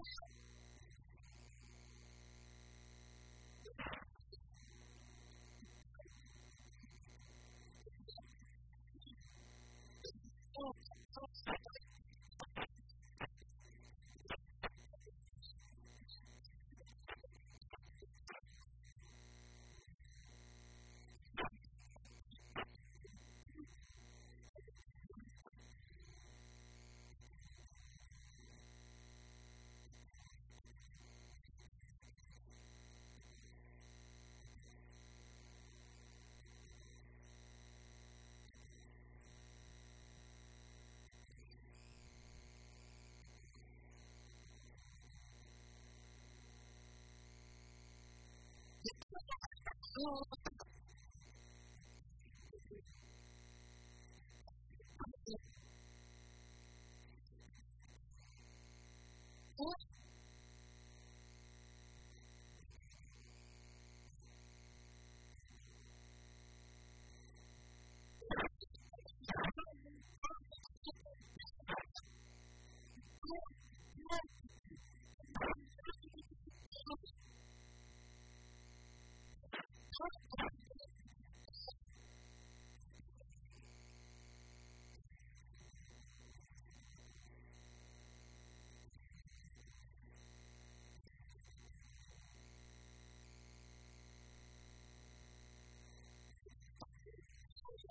house God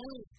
only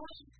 going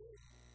Thank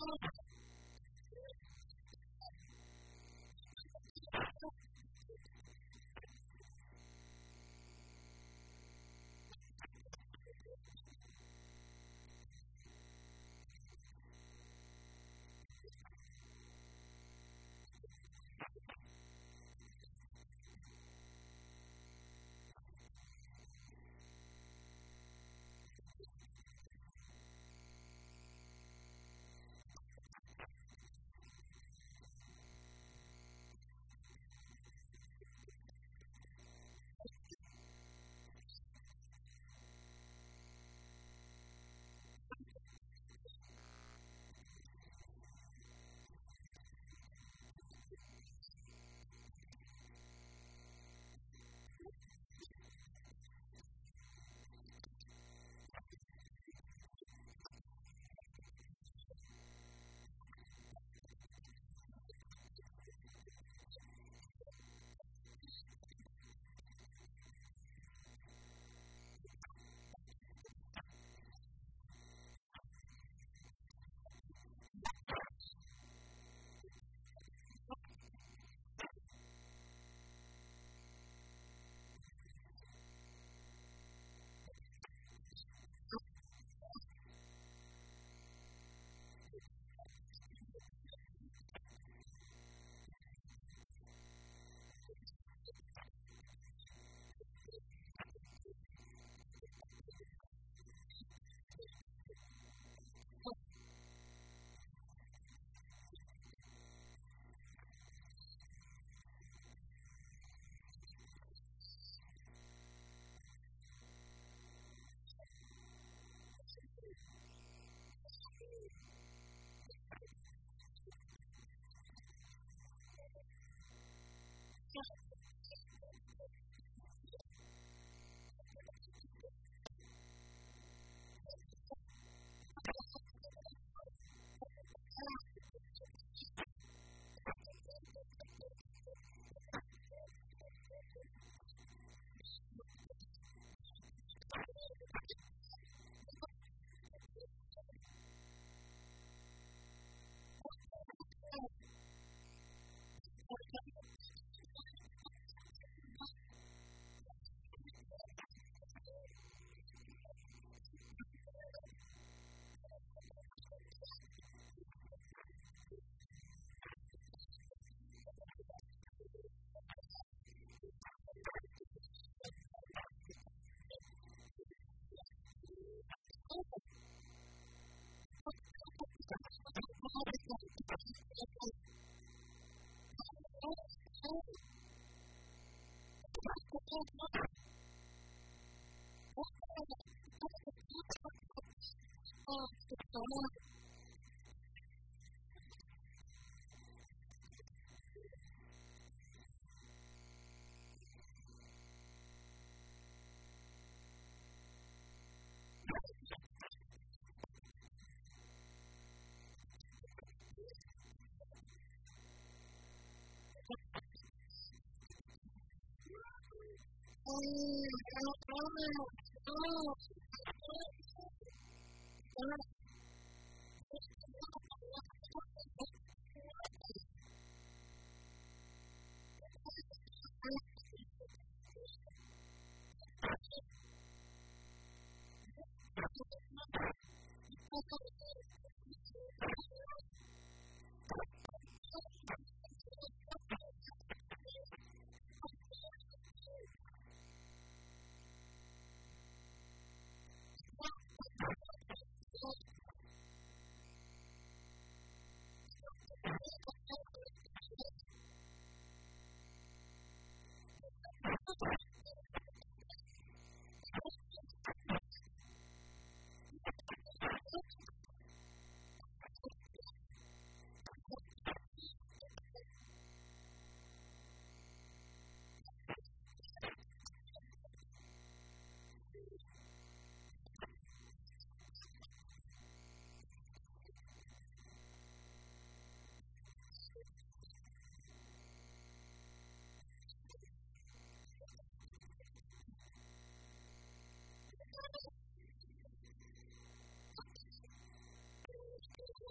You. Hum, eu não, não, não.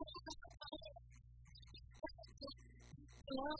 Thank you.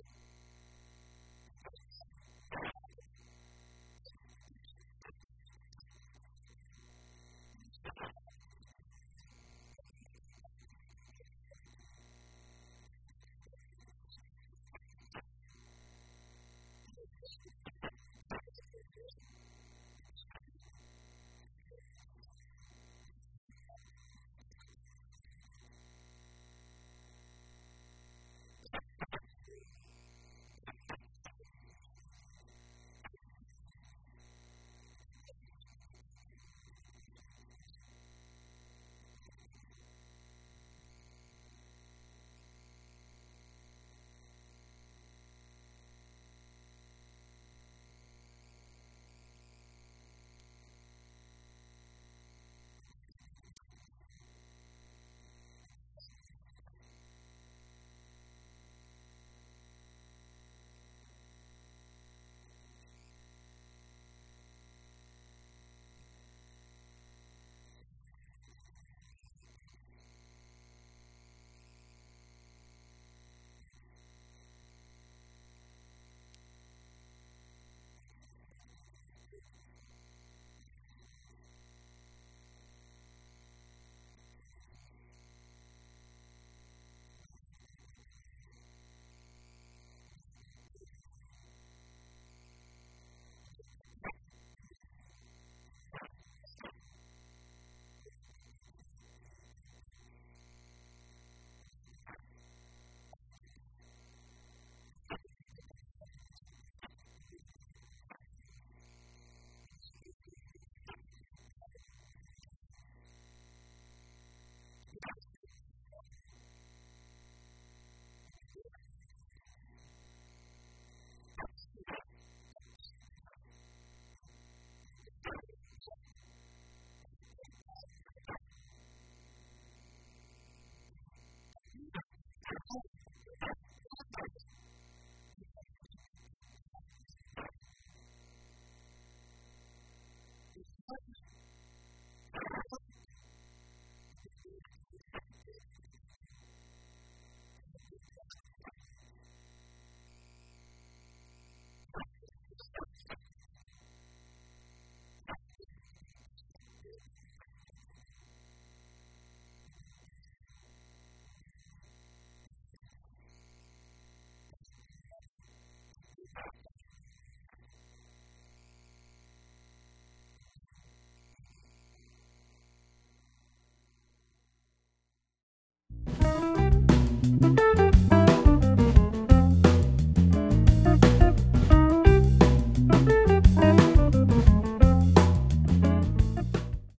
Thank you.